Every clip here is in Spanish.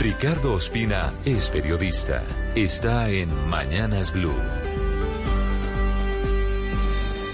Ricardo Ospina es periodista. Está en Mañanas Blue.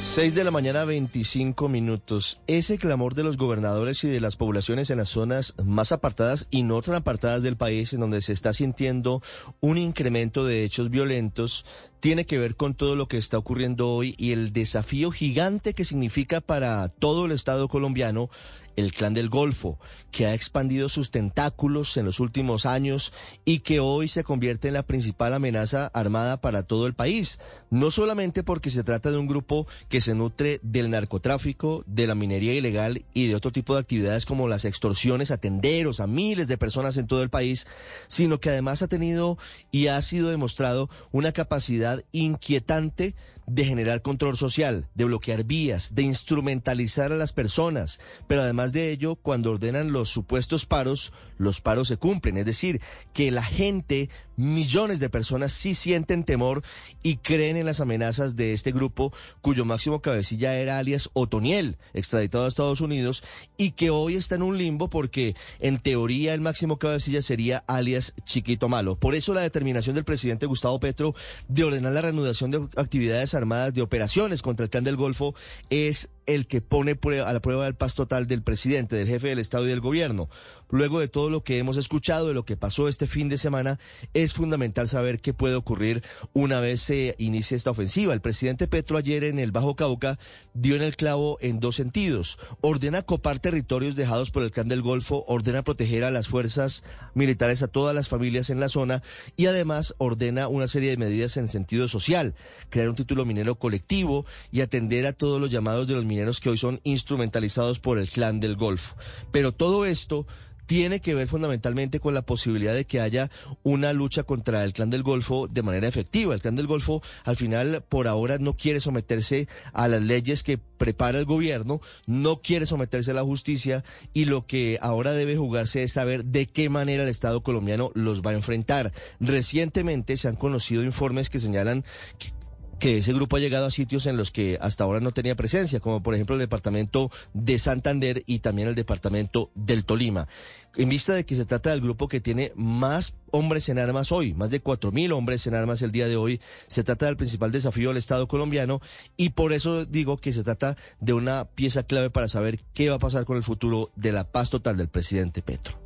6 de la mañana, 25 minutos. Ese clamor de los gobernadores y de las poblaciones en las zonas más apartadas y no tan apartadas del país, en donde se está sintiendo un incremento de hechos violentos, tiene que ver con todo lo que está ocurriendo hoy y el desafío gigante que significa para todo el Estado colombiano el clan del Golfo, que ha expandido sus tentáculos en los últimos años y que hoy se convierte en la principal amenaza armada para todo el país. No solamente porque se trata de un grupo que se nutre del narcotráfico, de la minería ilegal y de otro tipo de actividades como las extorsiones a tenderos, a miles de personas en todo el país, sino que además ha tenido y ha sido demostrado una capacidad inquietante de generar control social, de bloquear vías, de instrumentalizar a las personas, pero además de ello, cuando ordenan los supuestos paros, los paros se cumplen, es decir, que la gente, millones de personas sí sienten temor y creen en las amenazas de este grupo cuyo máximo cabecilla era alias Otoniel, extraditado a Estados Unidos, y que hoy está en un limbo porque en teoría el máximo cabecilla sería alias Chiquito Malo. Por eso la determinación del presidente Gustavo Petro de ordenar la reanudación de actividades armadas, de operaciones contra el clan del Golfo, es el que pone a la prueba del paz total del presidente, del jefe del Estado y del gobierno. Luego de todo lo que hemos escuchado, de lo que pasó este fin de semana, es fundamental saber qué puede ocurrir una vez se inicie esta ofensiva. El presidente Petro ayer en el Bajo Cauca dio en el clavo en dos sentidos. Ordena copar territorios dejados por el clan del Golfo, ordena proteger a las fuerzas militares, a todas las familias en la zona y además ordena una serie de medidas en sentido social, crear un título minero colectivo y atender a todos los llamados de los mineros que hoy son instrumentalizados por el clan del Golfo. Pero todo esto tiene que ver fundamentalmente con la posibilidad de que haya una lucha contra el clan del Golfo de manera efectiva. El clan del Golfo al final por ahora no quiere someterse a las leyes que prepara el gobierno, no quiere someterse a la justicia y lo que ahora debe jugarse es saber de qué manera el Estado colombiano los va a enfrentar. Recientemente se han conocido informes que señalan que que ese grupo ha llegado a sitios en los que hasta ahora no tenía presencia, como por ejemplo el departamento de Santander y también el departamento del Tolima. En vista de que se trata del grupo que tiene más hombres en armas hoy, más de cuatro mil hombres en armas el día de hoy, se trata del principal desafío del Estado colombiano y por eso digo que se trata de una pieza clave para saber qué va a pasar con el futuro de la paz total del presidente Petro.